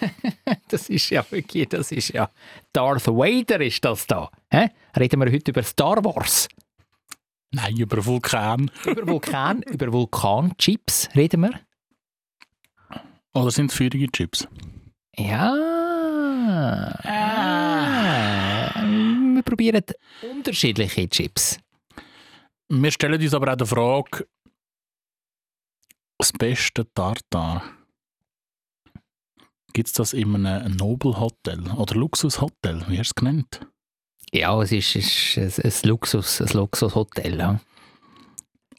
das ist ja wirklich, das ist ja Darth Vader ist das da. Hä? Reden wir heute über Star Wars? Nein, über Vulkan. Über Vulkan, über Vulkanchips reden wir. Oder sind es feurige Chips? Ja. Ah. Wir probieren unterschiedliche Chips. Wir stellen uns aber auch die Frage, das beste Tartar, gibt es das in einem Nobelhotel oder Luxushotel? Wie hast du es genannt? Ja, es ist, ist ein, ein, Luxus, ein Luxushotel. Ja.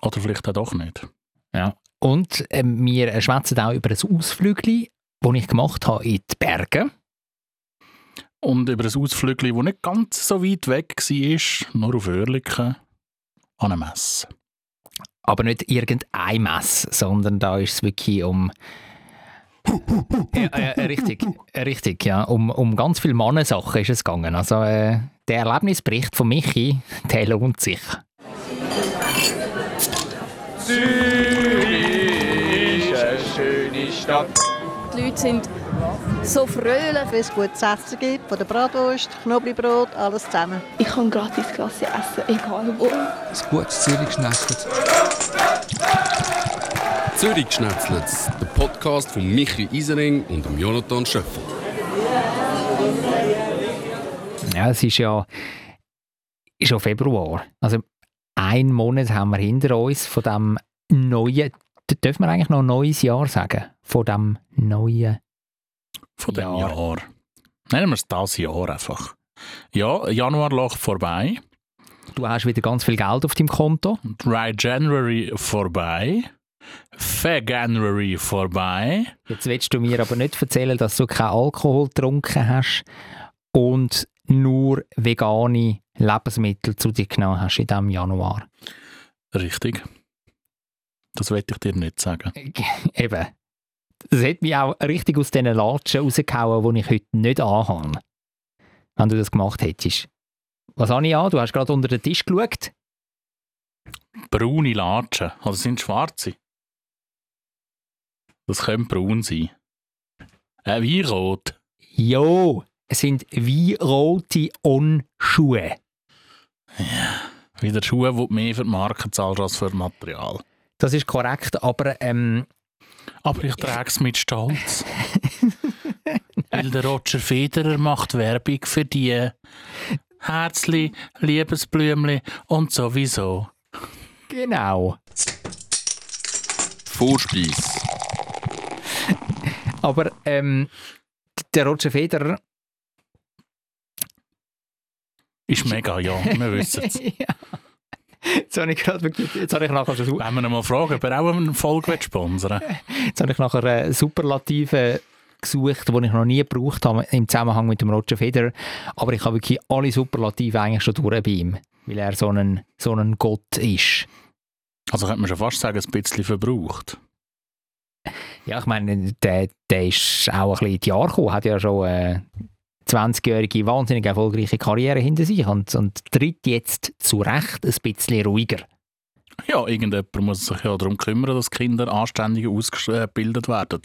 Oder vielleicht auch doch nicht. Ja. Und äh, wir schwätzen auch über ein Ausflügel, das ich gemacht habe in die Berge. Und über ein Ausflügel, das nicht ganz so weit weg war, nur auf Oerlikon, an einer Messe. Aber nicht irgendeine Messe, sondern da ist es wirklich um... ja, äh, richtig, richtig, ja. Um, um ganz viele Mannensachen ist es gegangen. Also äh, der Erlebnisbericht von Michi, der lohnt sich. Zürich ist eine schöne Stadt. Die Leute sind so fröhlich, wenn es gutes Essen gibt, von der Bratwurst, Knoblauchbrot, alles zusammen. Ich kann gratis Klasse essen, egal wo. Ein gutes Zürich-Schnetzlitz. Zürich-Schnetzlitz, der Podcast von Michi Isering und Jonathan Schöffel. Ja, es ist ja ist schon Februar. Also ein Monat haben wir hinter uns von dem neuen, dürfen wir eigentlich noch ein neues Jahr sagen? Von dem neuen Von dem Jahr. Jahr. Nennen wir es das Jahr einfach. Ja, Januar lag vorbei. Du hast wieder ganz viel Geld auf deinem Konto. Dry January vorbei. January vorbei. Jetzt willst du mir aber nicht erzählen, dass du keinen Alkohol getrunken hast und nur vegane Lebensmittel zu dir genommen hast in diesem Januar. Richtig. Das wollte ich dir nicht sagen. Eben. Das hat mich auch richtig aus diesen Latschen rausgehauen, die ich heute nicht anhabe. Wenn du das gemacht hättest. Was habe ich an? Du hast gerade unter den Tisch geschaut. Braune Latschen. Oder sind schwarze? Das könnte braun sein. Äh, wie rot. Jo, es sind wie rote On-Schuhe. Ja, wieder Schuhe, die mehr für die Marke zahlen als für das Material. Das ist korrekt, aber... Ähm, aber ich trage es mit Stolz. Weil der Roger Federer macht Werbung für die Herzli, Liebesblümli und sowieso. Genau. Vorspeis. Aber ähm, der Roger Federer ist mega, ja, wir wissen es. ja. Jetzt habe ich gerade wirklich, jetzt habe ich nachher schon... Wenn wir ihn mal fragen, ob er auch eine Folge sponsern Jetzt habe ich nachher eine Superlative gesucht, die ich noch nie gebraucht habe im Zusammenhang mit dem Roger Federer. Aber ich habe wirklich alle Superlative eigentlich schon durch bei ihm, weil er so ein, so ein Gott ist. Also könnte man schon fast sagen, ein bisschen verbraucht. Ja, ich meine, der, der ist auch ein bisschen in die Jahre gekommen, hat ja schon äh, 20-jährige, wahnsinnig erfolgreiche Karriere hinter sich und, und tritt jetzt zu Recht ein bisschen ruhiger. Ja, irgendjemand muss sich ja darum kümmern, dass Kinder anständig ausgebildet werden.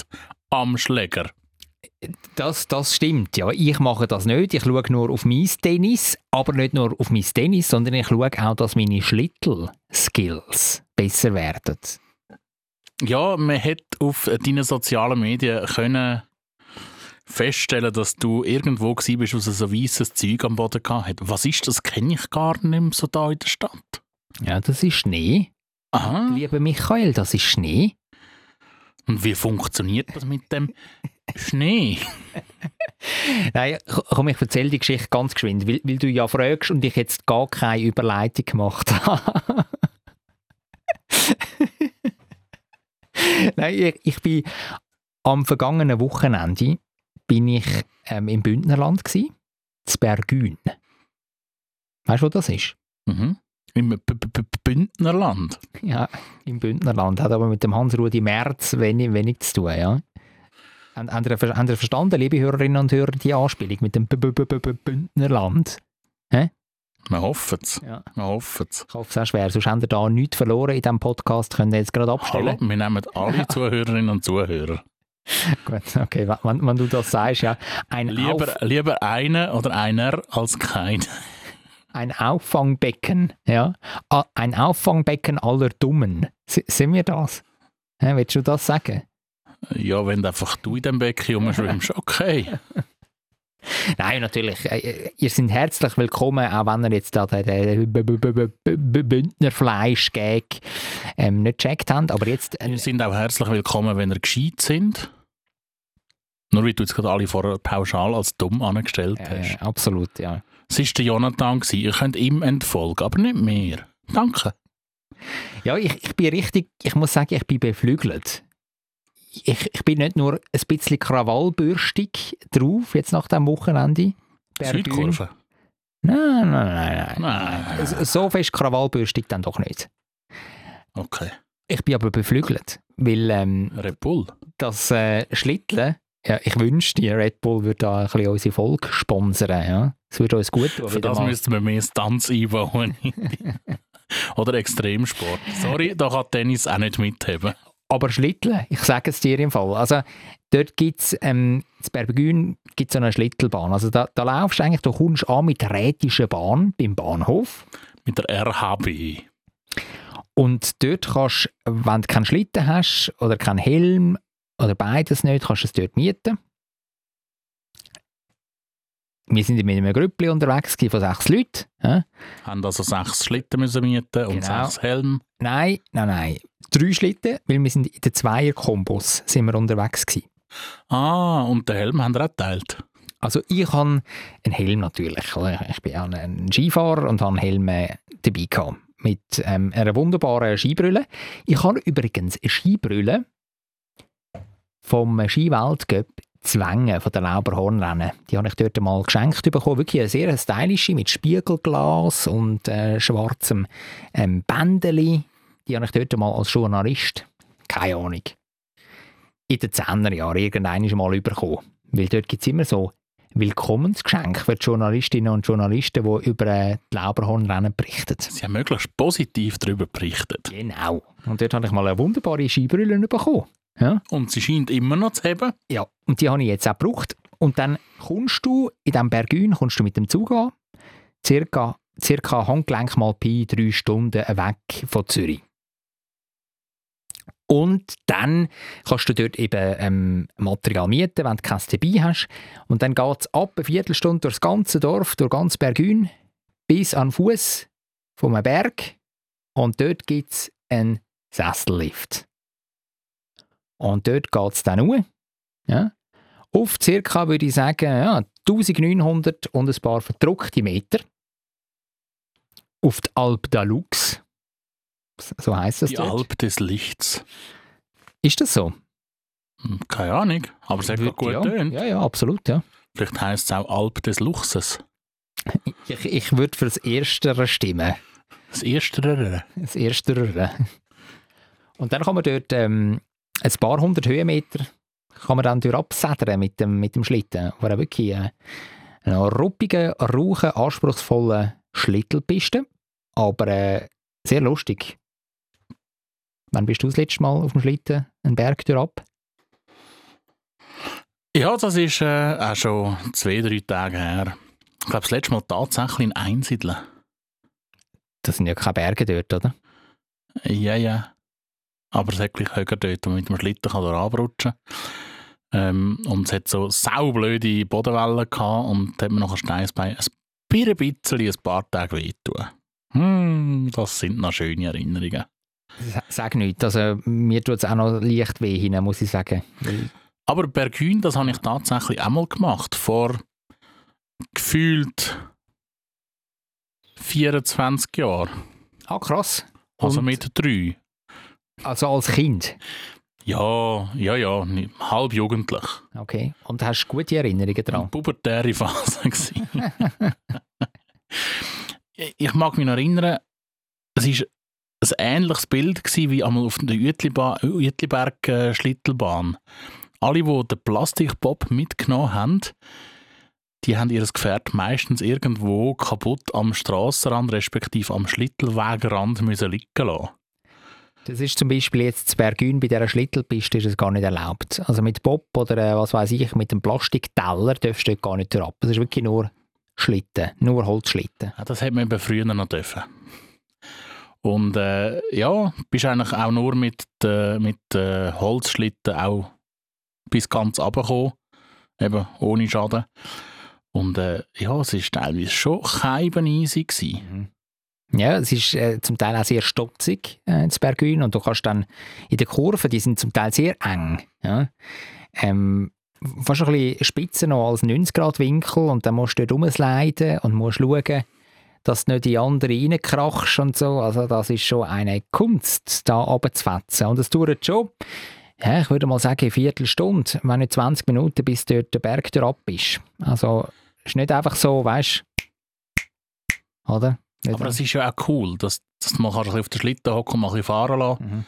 Am Schläger. Das, das stimmt, ja. Ich mache das nicht. Ich schaue nur auf mein Tennis, aber nicht nur auf mein Tennis, sondern ich schaue auch, dass meine Schlittel-Skills besser werden. Ja, man hätte auf deinen sozialen Medien können feststellen, dass du irgendwo gsi bist, wo es so weißes Zeug am Boden hat. Was ist das? Kenne ich gar nicht mehr so da in der Stadt. Ja, das ist Schnee. Aha. Lieber Michael, das ist Schnee. Und wie funktioniert das mit dem Schnee? Nein, komm, ich erzähle die Geschichte ganz geschwind, weil, weil du ja fragst und ich jetzt gar keine Überleitung gemacht habe. Nein, ich, ich bin am vergangenen Wochenende bin ich ähm, im Bündnerland gsi, in Bergün. Weißt du, wo das ist? Mhm. Im B -B -B Bündnerland? Ja, im Bündnerland. Hat aber mit dem Hans-Rudi Merz wenig, wenig zu tun, ja. Haben, ihr verstanden, liebe Hörerinnen und Hörer, die Anspielung mit dem B -B -B -B Bündnerland? Wir hoffen es. Ja. Wir hoffen es. Ich hoffe es auch schwer. Sonst haben ihr da nichts verloren in diesem Podcast. Könnt ihr jetzt gerade abstellen. Hallo, wir nehmen alle Zuhörerinnen und Zuhörer. Gut, okay, wenn, wenn du das sagst, ja. Ein, Lieber, Auf, lieber eine oder einer als kein. ein Auffangbecken, ja. Ein Auffangbecken aller Dummen. S sind wir das? Hä, willst du das sagen? Ja, wenn einfach du in dem Becken rumschwimmst, okay. Nein, natürlich. äh, Ihr seid herzlich willkommen, auch wenn ihr jetzt da den Bündnerfleisch-Gag ähm, nicht gecheckt habt. Aber jetzt, äh, Wir sind auch herzlich willkommen, wenn ihr gescheit sind. Nur wie du jetzt gerade alle vorher pauschal als dumm angestellt äh, hast. absolut, ja. Es war der Jonathan, gewesen. ihr könnt ihm entfolgen, aber nicht mehr. Danke. Ja, ich, ich bin richtig, ich muss sagen, ich bin beflügelt. Ich, ich bin nicht nur ein bisschen krawallbürstig drauf, jetzt nach dem Wochenende. Bergün. Südkurve. Nein, nein, nein, nein. Nein. So- fest krawallbürstig dann doch nicht. Okay. Ich bin aber beflügelt, weil ähm, Red Bull. das äh, Schlitteln, ja, ich wünschte, Red Bull würde da ein bisschen unsere Folge sponsern. Ja. Es würde uns gut tun. Für das mal. müssten wir mehr Stunts einbauen. Oder Extremsport. Sorry, da kann Tennis auch nicht mitheben. Aber Schlitteln, ich sage es dir im Fall. Also, dort gibt es, ähm, in Bergün gibt so eine Schlittelbahn. Also, da, da laufst du eigentlich, du kommst an mit der rätischen Bahn beim Bahnhof. Mit der RHB. Und dort kannst du, wenn du keinen Schlitten hast oder keinen Helm oder beides nicht, kannst du es dort mieten. Wir sind mit einem Grüppli unterwegs von sechs Leuten. Ja? Haben also sechs Schlitten müssen mieten und Genau. sechs Helm. Nein, nein, nein. Drei Schlitten, weil wir sind in den Zweier-Kombos sind wir unterwegs gewesen. Ah, und den Helm haben wir auch geteilt. Also ich habe einen Helm natürlich. Ich bin ja ein Skifahrer und habe einen Helm äh, dabei gehabt. Mit ähm, einer wunderbaren Skibrille. Ich habe übrigens eine Skibrille vom Skiweltcup Zwänge von der Lauberhornrennen. Die habe ich dort mal geschenkt bekommen. Wirklich eine sehr stylische mit Spiegelglas und äh, schwarzem ähm, Bändeli. Die habe ich dort mal als Journalist, keine Ahnung, in den 10er Jahren irgendwann mal bekommen. Weil dort gibt es immer so Willkommensgeschenke für die Journalistinnen und Journalisten, die über äh, die Lauberhornrennen berichten. Sie haben möglichst positiv darüber berichtet. Genau. Und dort habe ich mal eine wunderbare Skibrille bekommen. Ja. Und sie scheint immer noch zu haben. Ja, und die habe ich jetzt auch gebraucht. Und dann kommst du in diesem Bergün kommst du mit dem Zug an, circa, circa Handgelenk mal Pi drei Stunden weg von Zürich. Und dann kannst du dort eben ähm, Material mieten, wenn du keins dabei hast. Und dann geht es ab eine Viertelstunde durch das ganze Dorf, durch ganz Bergün, bis an den Fuß vom Berg. Und dort gibt es einen Sessellift. Und dort geht es dann hoch. Ja. Auf circa, würde ich sagen, ja, 1900 und ein paar verdruckte Meter. Auf die Alp d'Alux. So heisst das Die dort. Alp des Lichts. Ist das so? Hm, Keine Ahnung, aber es hat gut ja. tönt. ja, ja, absolut, ja. Vielleicht heisst es auch Alp des Luchses. Ich, ich würde für das Erstere stimmen. Das erste. Das Erstere. Und dann kann man dort ähm, ein paar hundert Höhenmeter kann man dann durch absedern mit dem, mit dem Schlitten. Auch wirklich äh, eine ruppige, rauche, anspruchsvolle Schlittelpiste. Aber äh, sehr lustig. Wann bist du das letzte Mal auf dem Schlitten einen Berg ab? Ja, das ist äh, auch schon zwei, drei Tage her. Ich glaube, das letzte Mal tatsächlich in Einsiedeln. Das sind ja keine Berge dort, oder? Ja, ja. Aber es hat gleich höher dort, wo man mit dem Schlitten kann abrutschen ähm, Und es hat so saublöde Bodenwellen gehabt und da hat man noch ein Steinsbein ein bisschen, bisschen ein paar Tage wehtun. Hm, das sind noch schöne Erinnerungen. Sag nichts. Also, mir tut es auch noch leicht weh hin, muss ich sagen. Aber Bergün, das habe ich tatsächlich einmal gemacht, vor gefühlt 24 Jahren. Ah, krass. Also Und- mit drei. Also als Kind. Ja, ja, ja, halb jugendlich. Okay. Und hast du gute Erinnerungen daran? pubertäre Phase. ich mag mich noch erinnern, es war ein ähnliches Bild gewesen, wie einmal auf der Uetliberg-Schlittelbahn. Alle, die den Plastikbob mitgenommen haben, die haben ihr Gefährt meistens irgendwo kaputt am Strassenrand respektive am Schlittelwegrand müssen liegen lassen. Das ist zum Beispiel jetzt zu Bergün bei dieser Schlittelpiste ist es gar nicht erlaubt. Also mit Bob oder äh, was weiß ich, mit dem Plastikteller darfst du gar nicht ab. Es ist wirklich nur Schlitten, nur Holzschlitten. Ja, das hätte man eben früher noch dürfen. Und äh, ja, bist eigentlich auch nur mit, äh, mit äh, Holzschlitten auch bis ganz runtergekommen. Eben ohne Schaden. Und äh, ja, es war teilweise schon keiben easy. Gewesen. Ja, es ist äh, zum Teil auch sehr stotzig äh, zu Bergün und du kannst dann in den Kurven, die sind zum Teil sehr eng. Ja? Ähm, fast ein bisschen spitzer noch als 90-Grad-Winkel und dann musst du dort rumsliden und musst schauen, dass du nicht die andere reinkrachst und so. Also das ist schon eine Kunst, da runterzufetzen. Und es dauert schon, ja, ich würde mal sagen, eine Viertelstunde, wenn nicht 20 Minuten, bis dort der Berg ab ist. Also es ist nicht einfach so, weißt du, oder? Nicht Aber es ist ja auch cool, dass, dass man kann auf den Schlitten hocken und mal ein bisschen fahren lassen Mhm.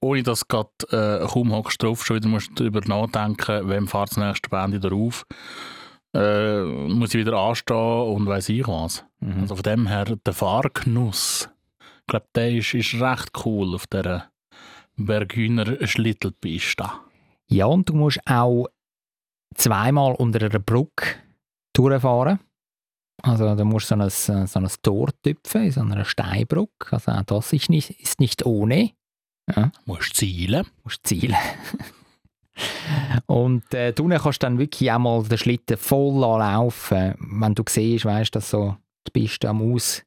Ohne dass du gerade äh, kaum hockst drauf, schon wieder musst du darüber nachdenken, wem fährt das nächste Band wieder auf. Äh, muss ich wieder anstehen und weiss ich was. Mhm. Also von dem her, der Fahrgenuss, ich glaube, der ist, ist recht cool auf dieser Bergüner Schlittelpiste. Ja, und du musst auch zweimal unter einer Brücke durchfahren. Also da musst du so ein, so ein Tor tüpfen, in so einer Steinbrücke. Also auch das ist nicht, ist nicht ohne. Ja, Musst zielen. musst zielen. und äh, drinnen kannst du dann wirklich auch mal den Schlitten voll laufen, wenn du siehst, weißt, dass so die Piste am, Aus,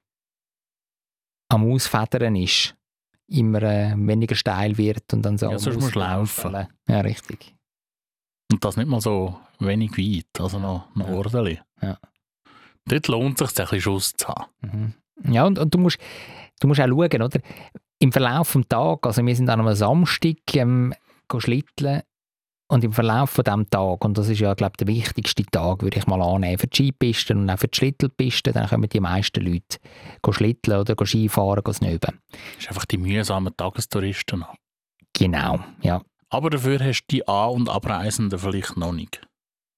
am Ausfedern ist. Immer äh, weniger steil wird und dann so Ja, sonst musst du Auslaufen. laufen. Ja, richtig. Und das nicht mal so wenig weit, also noch, noch Ja. ordentlich. Ja. Dort lohnt es sich, ein bisschen Schuss zu haben. Mhm. Ja, und, und du, musst, du musst auch schauen, oder? Im Verlauf des Tages, also wir sind an einem Samstag ähm, schlitteln und im Verlauf von diesem Tag, und das ist ja, glaube ich, der wichtigste Tag, würde ich mal annehmen, für die Skipisten und auch für die Schlittelpisten, dann kommen die meisten Leute schlitteln oder Skifahren, go snöben. Das ist einfach die mühsamen Tagestouristen. Genau, ja. Aber dafür hast du die An- und Abreisenden vielleicht noch nicht.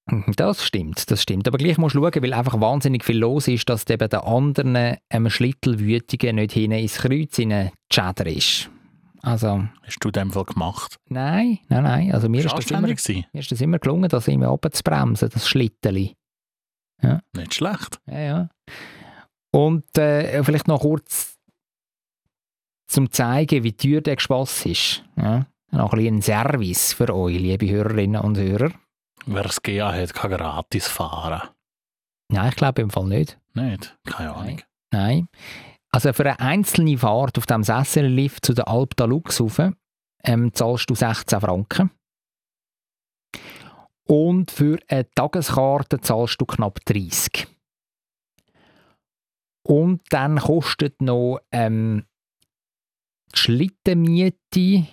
Mhm, Das stimmt, das stimmt. Aber gleich musst du schauen, weil einfach wahnsinnig viel los ist, dass du eben den anderen ähm, Schlittelwütigen nicht hinten ins Kreuz Chatter ist. Also, Hast du dem Fall gemacht? nein, nein, nein. Also mir ist, das immer, mir Anständig gewesen? ist das immer gelungen, das immer runterzubremsen, das Schlitteli. Nicht schlecht. Ja, ja. Und äh, vielleicht noch kurz zum zeigen, wie teuer der Gespass ist. Ja? Noch ein bisschen ein Service für euch, liebe Hörerinnen und Hörer. Wer es GA hat, kann gratis fahren. Nein, ich glaube im Fall nicht. Nicht? Keine Ahnung. Nein. Also für eine einzelne Fahrt auf dem Sessellift zu der Alp d'Alux rauf, ähm, zahlst du 16 Franken. Und für eine Tageskarte zahlst du knapp 30. Und dann kostet noch ähm, die Schlittenmiete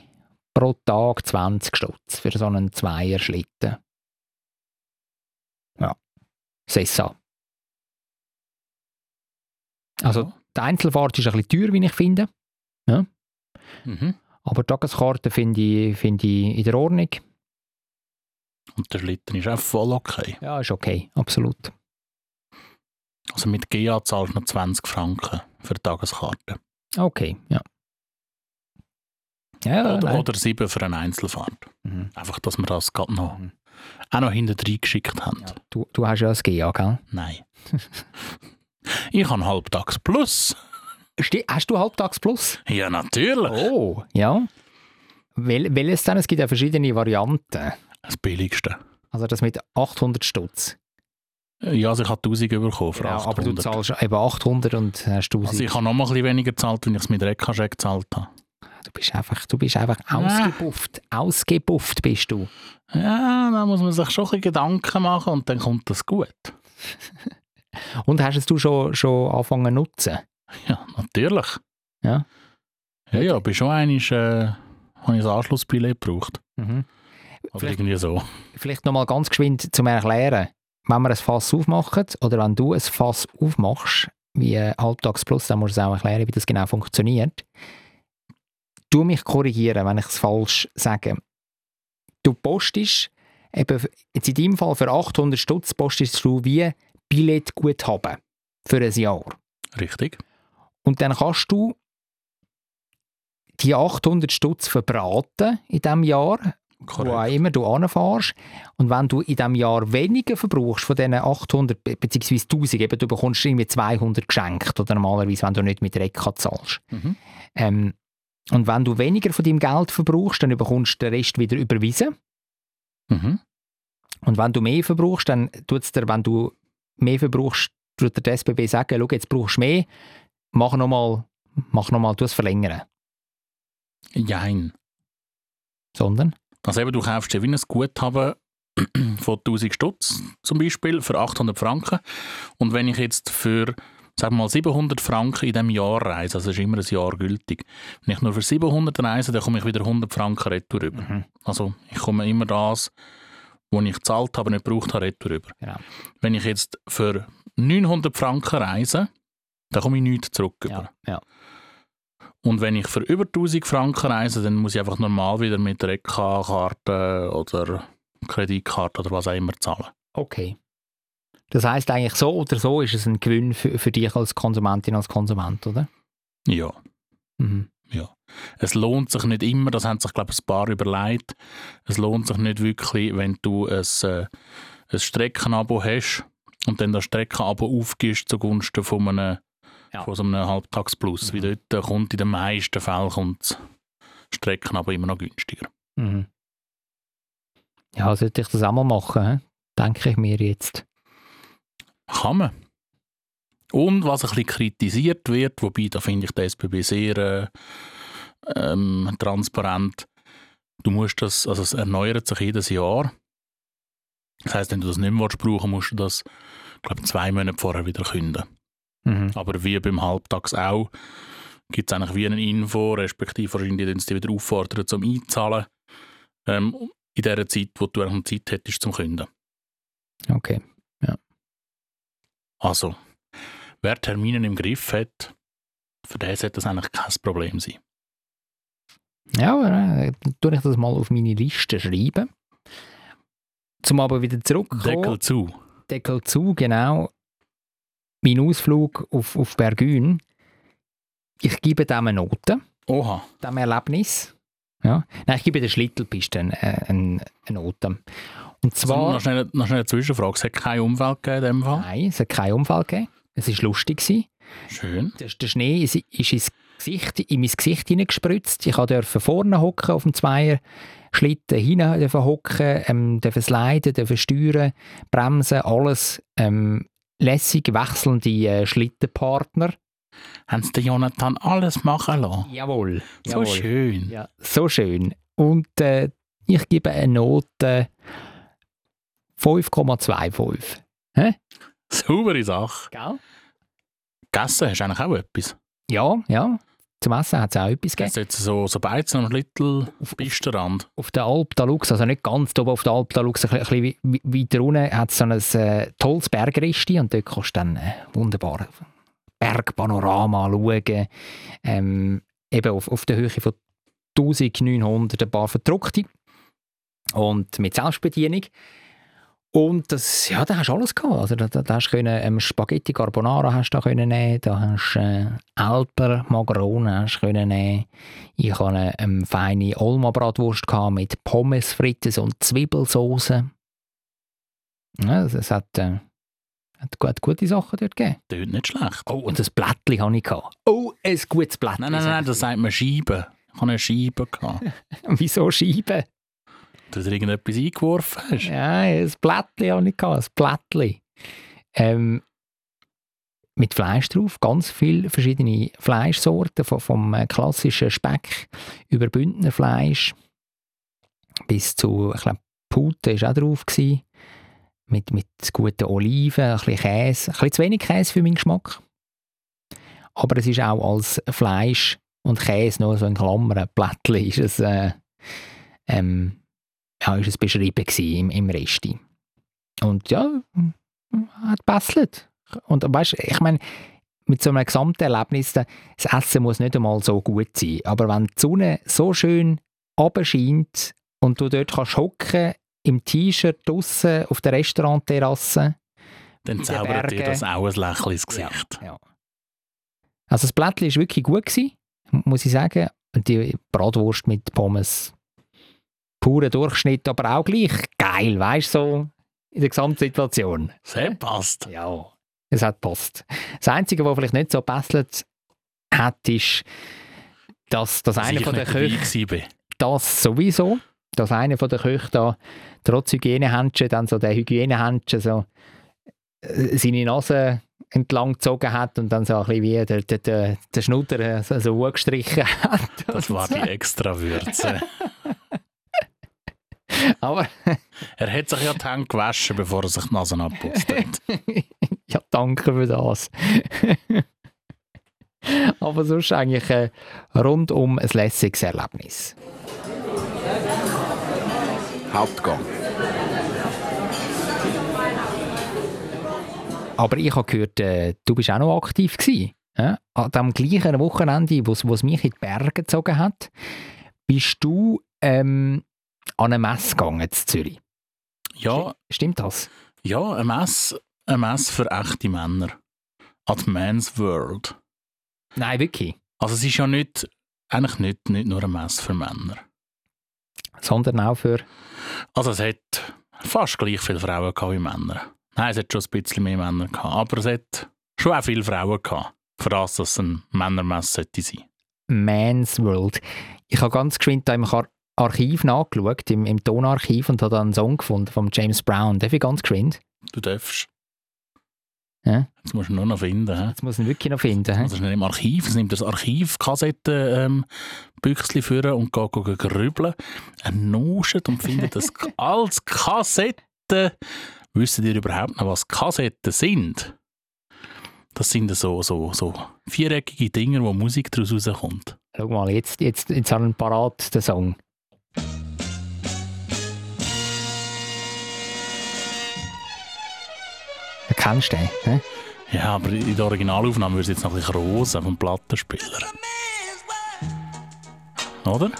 pro Tag 20 Stutz für so einen Zweierschlitten. Ja, Sessa. Also. Die Einzelfahrt ist ein bisschen teuer, wie ich finde. Mhm. Aber Tageskarte finde ich, finde ich in der Ordnung. Und der Schlitten ist auch voll okay. Ja, ist okay, absolut. Also mit GA zahlst du noch 20 Franken für die Tageskarte. Okay, ja. Ja, oder, nein. oder 7 für eine Einzelfahrt. Mhm. Einfach, dass wir das gerade noch, Mhm. auch noch hinten reingeschickt haben. Ja. Du, du hast ja das GA, gell? Nein. ich habe Halbtags Plus. Ste hast du Halbtags Plus? Ja, natürlich. Oh, ja. Wel welches denn? Es gibt ja verschiedene Varianten. Das billigste. Also das mit 800 Stutz. Ja, also ich habe 1000 bekommen für Ja, aber du 800. zahlst eben 800 und hast 1000. also ich habe noch mal ein bisschen weniger gezahlt, wenn ich es mit Rekkascheck gezahlt habe. du bist einfach, du bist einfach ausgebufft. Ausgebufft bist du. Ja, da muss man sich schon ein bisschen Gedanken machen und dann kommt das gut. Und hast es du schon, schon angefangen zu nutzen? Ja, natürlich. Ja. Ja, ja, bei schon einmal äh, habe ich ein Anschlussbillett gebraucht. Mhm. Oder Vielleicht- irgendwie so. Vielleicht nochmal ganz geschwind zum Erklären. Wenn wir ein Fass aufmachen oder wenn du ein Fass aufmachst, wie Halbtags Plus, dann musst du es auch erklären, wie das genau funktioniert. Du mich korrigieren, wenn ich es falsch sage. Du postest, eben, jetzt in deinem Fall für 800 Stutz postest du wie Billettguthaben für ein Jahr. Richtig. Und dann kannst du die 800 Stutz verbraten in diesem Jahr, wo auch immer du anfährst. Und wenn du in diesem Jahr weniger verbrauchst von diesen 800 be- beziehungsweise 1000, eben, du bekommst irgendwie 200 geschenkt oder normalerweise, wenn du nicht mit Rekka zahlst. Mhm. Ähm, und wenn du weniger von deinem Geld verbrauchst, dann bekommst du den Rest wieder überwiesen. Mhm. Und wenn du mehr verbrauchst, dann tut es dir, wenn du mehr verbrauchst, dir der SBB sagen, schau, jetzt brauchst du mehr, mach nochmal, mach nochmal, du es verlängern. Jein. Sondern? Also eben, du kaufst dir wie ein Guthaben von 1000 Stutz zum Beispiel für 800 Franken. Und wenn ich jetzt für sag mal 700 Franken in diesem Jahr reise, also es ist immer ein Jahr gültig, wenn ich nur für 700 reise, dann komme ich wieder 100 Franken retour rüber. Mhm. Also ich komme immer das, was ich gezahlt habe, nicht gebraucht habe, retour rüber. Genau. Wenn ich jetzt für 900 Franken reise, dann komme ich nichts zurück. Ja, ja. Und wenn ich für über 1000 Franken reise, dann muss ich einfach normal wieder mit Rekka-Karte oder Kreditkarte oder was auch immer zahlen. Okay. Das heißt eigentlich so oder so ist es ein Gewinn für, für dich als Konsumentin, als Konsument, oder? Ja, Mhm. Es lohnt sich nicht immer, das haben sich, glaube ich, ein paar überlegt, es lohnt sich nicht wirklich, wenn du ein, äh, ein Streckenabo hast und dann das Streckenabo aufgibst zugunsten von einem, Ja. von so einem Halbtagsplus. Wie dort kommt in den meisten Fällen kommt das Streckenabo immer noch günstiger. Mhm. Ja, sollte ich das auch mal machen, denke ich mir jetzt. Kann man. Und was ein bisschen kritisiert wird, wobei da finde ich die SBB sehr äh, ähm, transparent, du musst das, also es erneuert sich jedes Jahr. Das heißt, wenn du das nicht mehr brauchen musst du das, glaube zwei Monate vorher wieder künden. Mhm. Aber wie beim Halbtags auch, gibt es eigentlich wie eine Info, respektive wahrscheinlich sie wieder auffordern zum Einzahlen, ähm, in der Zeit, wo du eigentlich Zeit hättest zum Künden. Okay. Also, wer Termine im Griff hat, für den sollte das eigentlich kein Problem sein. Ja, äh, tue ich das mal auf meine Liste schreiben. Zum aber wieder zurückkommen. Deckel zu. Deckel zu, genau. Mein Ausflug auf, auf Bergün. Ich gebe dem eine Note, Oha. dem Erlebnis. Ja. Nein, ich gebe der Schlittelpiste eine, eine, eine Note. Und Also, zwar... noch, schnell, noch schnell eine Zwischenfrage. Es hat keinen Unfall gegeben in dem Fall? Nein, es hat keinen Unfall gegeben. Es war lustig. Gewesen. Schön. Der, der Schnee ist, ist ins Gesicht, in mein Gesicht hineingespritzt. Ich durfte vorne hocken auf dem Zweier, Schlitten dürfen hocken, ähm, dürfen sliden, dürfen steuern, bremsen, alles ähm, lässig wechselnde äh, Schlittenpartner. Haben sie den Jonathan alles machen lassen? Jawohl. So jawohl. schön. Ja, so schön. Und äh, ich gebe eine Note 5,25. Saubere Sache. Gell? Gegessen hast du eigentlich auch etwas. Ja, ja. Zum Essen hat es auch etwas gegeben. Es jetzt so, so Beizen am Little Pistenrand. auf der Alp Dalux, also nicht ganz oben auf der Alp Dalux, ein bisschen, weiter unten, hat es so ein äh, tolles Bergresti und dort kannst du dann äh, wunderbar Bergpanorama schauen. Ähm, eben auf, auf der Höhe von 1900 ein paar verdruckte und mit Selbstbedienung. Und das, ja, da hast du alles gehabt. Also da, da, da hast du können, ähm, Spaghetti Carbonara hast du da können nehmen, da hast du äh, Alper Magrone hast du können nehmen. Ich hatte eine ähm, feine Olma-Bratwurst mit Pommes frites und Zwiebelsauce. Ja, es, hat, äh, hat gut, gute Sachen dort gegeben. Tönt nicht schlecht. Oh, und das Blättli hatte ich. Gehabt. Oh, ein gutes Blättli. Nein, nein, nein, das sagt man Scheibe. Ich habe eine Scheibe. Wieso Scheiben? Du irgendetwas eingeworfen hast. Ja, ein Blättli hatte ich. Gehabt, ein Blättli. Ähm, mit Fleisch drauf, ganz viele verschiedene Fleischsorten, vom, vom äh, klassischen Speck über Bündnerfleisch bis zu, ich glaube, Pute war auch drauf. Gewesen. Mit, mit guten Oliven, ein bisschen Käse, ein bisschen zu wenig Käse für meinen Geschmack. Aber es ist auch als Fleisch und Käse nur so in Klammern, Blättli, ist es, äh, ähm, ja, ist es beschrieben im, im Resti. Und ja, hat passelt. Und weißt, ich meine, mit so einem Gesamterlebnis, das Essen muss nicht einmal so gut sein. Aber wenn die Sonne so schön abscheint und du dort kannst hocken im T-Shirt draussen auf der Restaurantterrasse, Dann zaubert dir das auch ein Lächeln ins Gesicht. ja. Also das Blättchen war wirklich gut, gewesen, muss ich sagen. die Bratwurst mit Pommes. Purer Durchschnitt, aber auch gleich geil, weißt du, so in der Gesamtsituation. Sehr passt. Ja, es hat passt. Das Einzige, was vielleicht nicht so passt hat, ist, dass, dass einer ich von gewesen bin. das sowieso, dass einer von den Köchen da trotz Hygienehändchen, dann so der Hygienehändchen so äh, seine Nase entlang gezogen hat und dann so ein bisschen wie der, der, der, der Schnutter so, so angestrichen hat. Das war die extra Würze. Aber er hat sich ja die Hände gewaschen, bevor er sich die Nase abputzt hat. ja, danke für das. Aber sonst eigentlich äh, rundum ein lässiges Erlebnis. Hauptgang. Aber ich habe gehört, äh, du bist auch noch aktiv gewesen. Ja? An dem gleichen Wochenende, wo es mich in die Berge gezogen hat, bist du ähm, an eine Messe gegangen in Zürich. Ja, Stimmt das? ja eine Messe, eine Messe für echte Männer. At Man's World. Nein, wirklich. Also es ist ja nicht, eigentlich nicht, nicht nur eine Messe für Männer. Sondern auch für. Also es hat fast gleich viele Frauen gehabt wie Männer. Nein, es hat schon ein bisschen mehr Männer gehabt, aber es hat schon auch viele Frauen gehabt. Für das, dass es eine Männermesse sollte sein. Man's World. Ich habe ganz geschwind da im Ar Archiv nachgeschaut, im, im Tonarchiv, und habe da einen Song gefunden von James Brown. Darf ich ganz geschwind? Du darfst. Ja. Jetzt musst du nur noch finden. hä? Jetzt muss ich ihn wirklich noch finden. hä? Also schnell im Archiv, es nimmt das Archivkassetten ähm, führen und geht, geht grübeln. Er nuschet und findet das als Kassetten. Wissen ihr überhaupt noch, was Kassetten sind? Das sind so, so, so viereckige Dinger, wo Musik daraus rauskommt. Schau mal, jetzt, jetzt, jetzt haben wir parat den Song. Du kennst den, hä? Ja, aber in der Originalaufnahme würde es jetzt noch ein bisschen rosa vom Plattenspieler. Oder?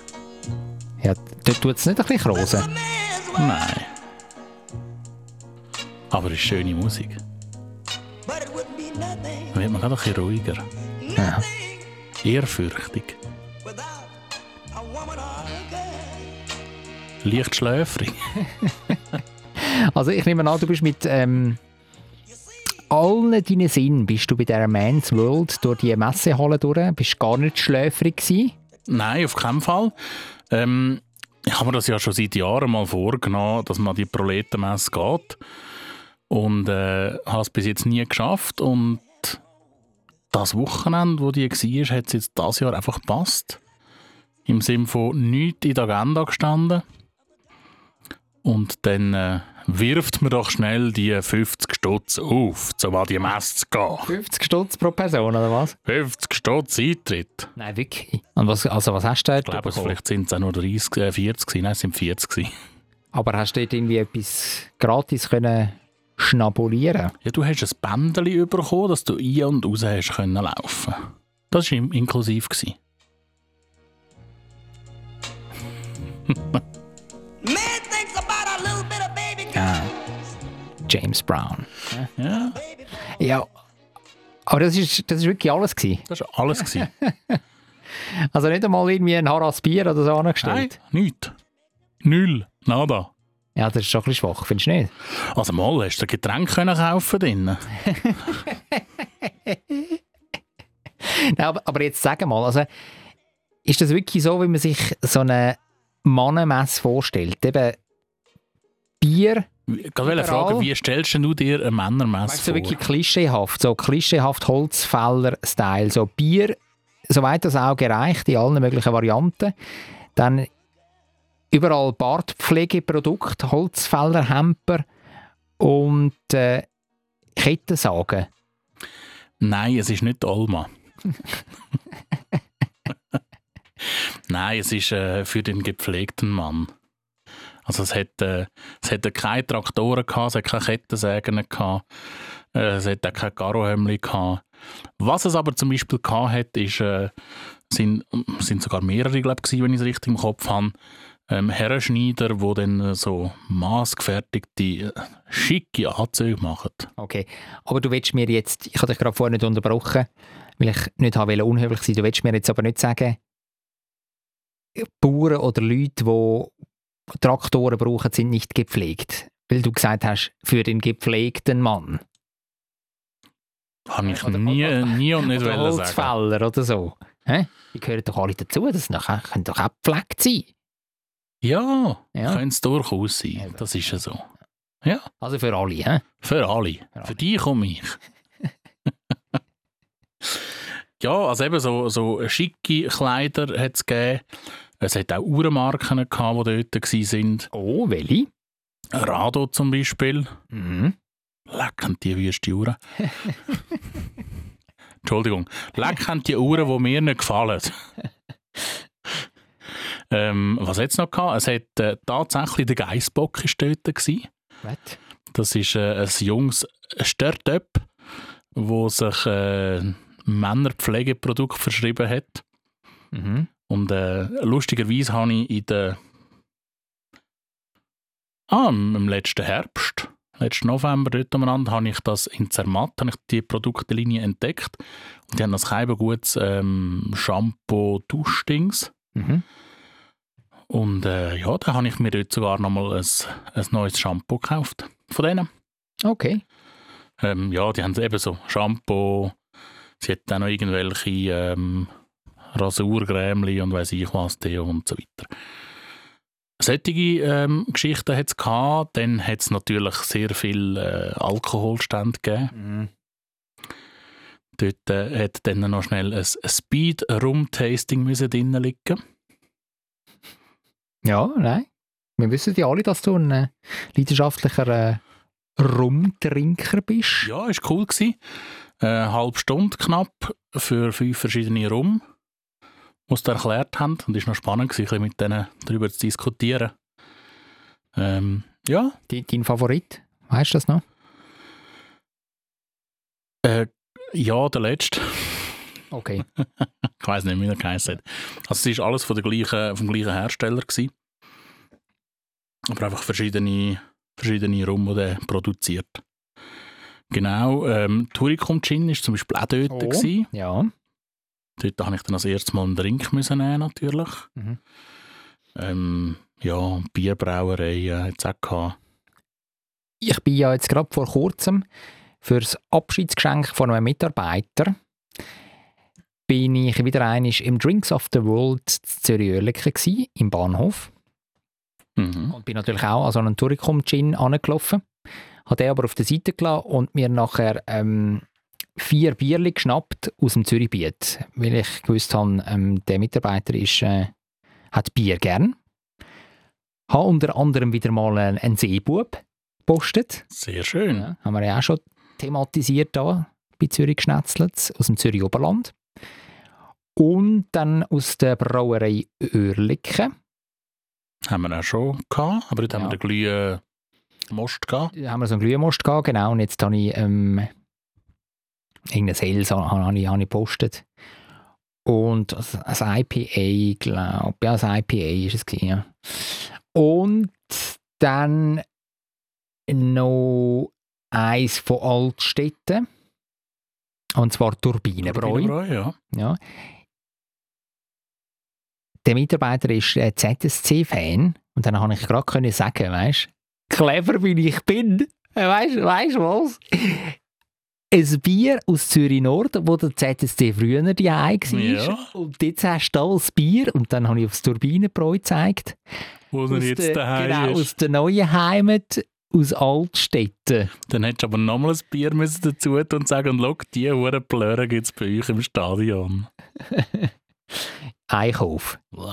Ja, dort tut es nicht ein bisschen rosen. Nein. Aber es ist schöne Musik. Da wird man gerade ein bisschen ruhiger. Ja. Ehrfürchtig. Leicht schläfrig. Also ich nehme an, du bist mit ähm, allen deinen Sinnen bist du bei dieser Man's World durch die Messehalle durch, bist gar nicht schläfrig gewesen. Nein, auf keinen Fall. Ähm, ich habe mir das ja schon seit Jahren mal vorgenommen, dass man an die Proletenmesse geht. Und äh, habe es bis jetzt nie geschafft. Und das Wochenende, wo die war, hat es jetzt dieses Jahr einfach gepasst. Im Sinne von nichts in der Agenda gestanden. Und dann äh, wirft man doch schnell die 50 Stutz auf, um an die Messe zu gehen. 50 Stutz pro Person, oder was? 50 Stutz Eintritt. Nein, wirklich. Und was, also was hast du dort Ich glaube, es vielleicht sind es auch nur 30, äh, 40 gewesen. Nein, es sind 40 gewesen. Aber hast du dort irgendwie etwas gratis können schnabulieren Ja, du hast ein Bändchen bekommen, dass du ein- und raus hast können laufen. Das war inklusiv. Gewesen. James Brown. Ja, Ja. Aber das ist, das ist wirklich alles gewesen. das war alles. Gewesen. Also nicht einmal irgendwie ein Harras Bier oder so Nein, angestellt. nichts. Null. Nada. Ja, das ist schon ein bisschen schwach, findest du nicht? Also mal, hast du ein Getränk können kaufen drinnen? Nein, aber, aber jetzt sag mal, also, ist das wirklich so, wie man sich so eine Mannenmesse vorstellt? Eben Bier, Ich wollte fragen, wie stellst du dir eine Männermesse weißt du, so vor? wirklich klischeehaft, so klischeehaft Holzfäller-Style, so Bier, soweit das Auge reicht, in allen möglichen Varianten. Dann überall Bartpflegeprodukte, Holzfäller, Hemper und äh, Kettensagen. Nein, es ist nicht Alma. Nein, es ist äh, für den gepflegten Mann. Also es hat, äh, es keine Traktoren gehabt, es hat keine Kettensägen gehabt, äh, es hat auch keine Garohämmli gehabt. Was es aber zum Beispiel gehabt hat, ist, äh, sind, sind sogar mehrere, glaube ich, wenn ich es richtig im Kopf habe, ähm, Herrenschneider, die dann äh, so maßgefertigte, äh, schicke Anzüge machen. Okay, aber du willst mir jetzt, ich habe dich gerade vorher nicht unterbrochen, weil ich nicht habe unhöflich sein, du willst mir jetzt aber nicht sagen, Bauern oder Leute, die Traktoren brauchen, sind nicht gepflegt. Weil du gesagt hast, für den gepflegten Mann. Habe ich Oder- nie, oder- nie und nicht oder wollen sagen. Holzfäller oder so. Hä? Die gehören doch alle dazu. Das können doch auch gepflegt sein. Ja, Ja. könnte es durchaus sein. Eben. Das ist ja so. Also für alle. Hä? Für alle. alle. Für dich und mich. ja, also eben so, so schicke Kleider hat es gegeben. Es hat auch Uhrenmarken gehabt, die dort waren. Oh, welche? Rado zum Beispiel. Mhm. Lecken die wüste Uhren. Entschuldigung. Lecken die Uhren, die mir nicht gefallen. ähm, was hat es noch gehabt? Es hat äh, tatsächlich der Geissbock ist dort gewesen. Was? Das ist äh, ein junges Start-up, wo sich äh, Männerpflegeprodukt verschrieben hat. Mhm. Und äh, lustigerweise habe ich in der ah, im letzten Herbst, letzten November dort umeinander, habe ich das in Zermatt, habe ich die Produktlinie entdeckt. Und die haben das kein gutes ähm, Shampoo Duschdings. Mhm. Und äh, ja, da habe ich mir dort sogar nochmal ein, ein neues Shampoo gekauft. Von denen. Okay. Ähm, ja, die haben eben so Shampoo, sie hat auch noch irgendwelche ähm, Rasurgrämli und weiß ich was, Deo und so weiter. Solche ähm, Geschichten hat es gehabt, dann hat es natürlich sehr viel äh, Alkoholstände gegeben. Mhm. Dort äh, hat dann noch schnell ein Speed-Rum-Tasting drin liegen. Ja, nein. Wir wissen ja alle, dass du ein äh, leidenschaftlicher äh, Rumtrinker bist. Ja, ist cool gewesen. Äh, eine halbe Stunde knapp für fünf verschiedene Rum, sie da erklärt haben. Und es war noch spannend, gewesen, mit denen darüber zu diskutieren. Ähm, ja, Dein, dein Favorit? Weißt du das noch? äh, ja, der letzte. Okay. Ich weiß nicht, wie er geheißen hat. Also es war alles von der gleichen, vom gleichen Hersteller. Gewesen. Aber einfach verschiedene, verschiedene Rum, die er produziert. Genau, ähm, Turicum Gin war zum Beispiel auch dort. Oh. Gewesen. Ja. Dort habe ich dann als erstes mal einen Drink müssen nehmen, natürlich. Mhm. Ähm, ja, Bierbrauerei hat es auch gehabt. Ich bin ja jetzt gerade vor kurzem für das Abschiedsgeschenk von einem Mitarbeiter bin ich wieder einmal im Drinks of the World Zürich-Oerlikon im Bahnhof. Mhm. Und bin natürlich auch an so einen Turicum Gin angelaufen. Hat er aber auf der Seite gelassen und mir nachher ähm, vier Bierli geschnappt aus dem Zürichbiet. Weil ich gewusst habe, ähm, der Mitarbeiter ist, äh, hat Bier gern. Habe unter anderem wieder mal einen, Seebub gepostet. Sehr schön. Ja, haben wir ja auch schon thematisiert da bei Zürich Schnetzlitz aus dem Zürich Oberland. Und dann aus der Brauerei Oerlikon. Haben wir auch schon gehabt, aber dort haben Ja. wir den glühen Most gehabt. Da haben wir so einen Glühmost gehabt, genau. Und jetzt habe ich ähm, irgendein Sales habe, ich, habe ich gepostet. Und ein IPA, glaube ich. Ja, ein IPA ist es ja. Und dann noch eins von Altstädten. Und zwar Turbinenbräu. Turbinenbräu, ja. Ja. Der Mitarbeiter ist äh, ZSC-Fan und dann habe ich gerade sagen, weißt, clever wie ich bin, weißt, weißt du was? Ein Bier aus Zürich Nord, wo der ZSC früher die war. Ja. Und jetzt hast du das Bier und dann habe ich aufs Turbinenbräu gezeigt. Wo er jetzt der- daheim genau, ist. aus der neuen Heimat, aus Altstädten. Dann hättest du aber nochmal ein Bier müssen dazu tun und sagen, schau, die Huren Plöre gibt es bei euch im Stadion. Einkauf.